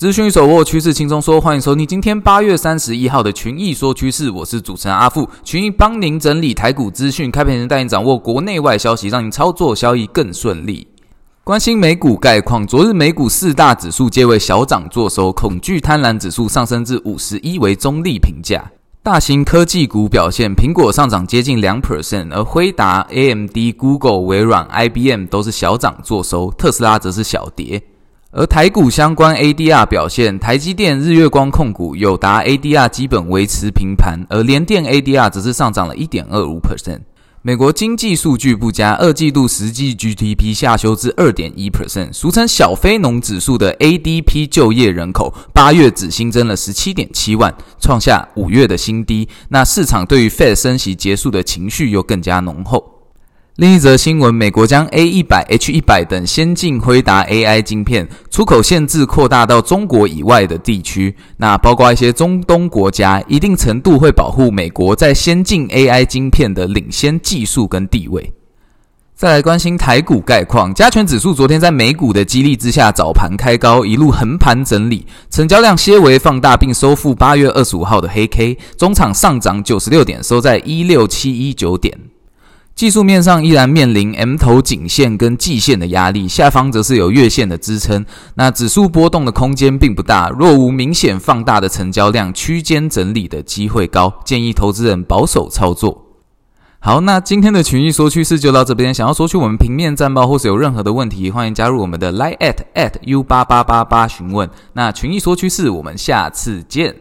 资讯手握趋势轻松说，欢迎收听今天八月三十一号的群益说趋势，我是主持人阿富，群益帮您整理台股资讯，开盘前带您掌握国内外消息，让您操作交易更顺利。关心美股概况，昨日美股四大指数皆为小涨作收，恐惧贪婪指数上升至五十一，为中立评价。大型科技股表现，苹果上涨接近两 percent，而辉达、AMD、Google、微软、IBM 都是小涨作收，特斯拉则是小跌。而台股相关 ADR 表现，台积电、日月光控股、友达 ADR 基本维持平盘，而联电 ADR 则是上涨了一点二五 percent。美国经济数据不佳，二季度实际 GDP 下修至二点一 percent，俗称小非农指数的 ADP 就业人口八月只新增了十七点七万，创下五月的新低。那市场对于 Fed 升息结束的情绪又更加浓厚。另一则新闻，美国将 A100、H100 等先进辉达 AI 晶片出口限制扩大到中国以外的地区，那包括一些中东国家，一定程度会保护美国在先进 AI 晶片的领先技术跟地位。再来关心台股概况，加权指数昨天在美股的激励之下，早盘开高，一路横盘整理，成交量些微放大，并收复八月二十五号的黑 K，中场上涨九十六点，收在一六七一九点。技术面上依然面临 M 头颈线跟季线的压力，下方则是有月线的支撑。那指数波动的空间并不大，若无明显放大的成交量，区间整理的机会高，建议投资人保守操作。好，那今天的群益说趋势就到这边。想要索取我们平面战报或是有任何的问题，欢迎加入我们的 Line at at u 八八八八询问。那群益说趋势，我们下次见。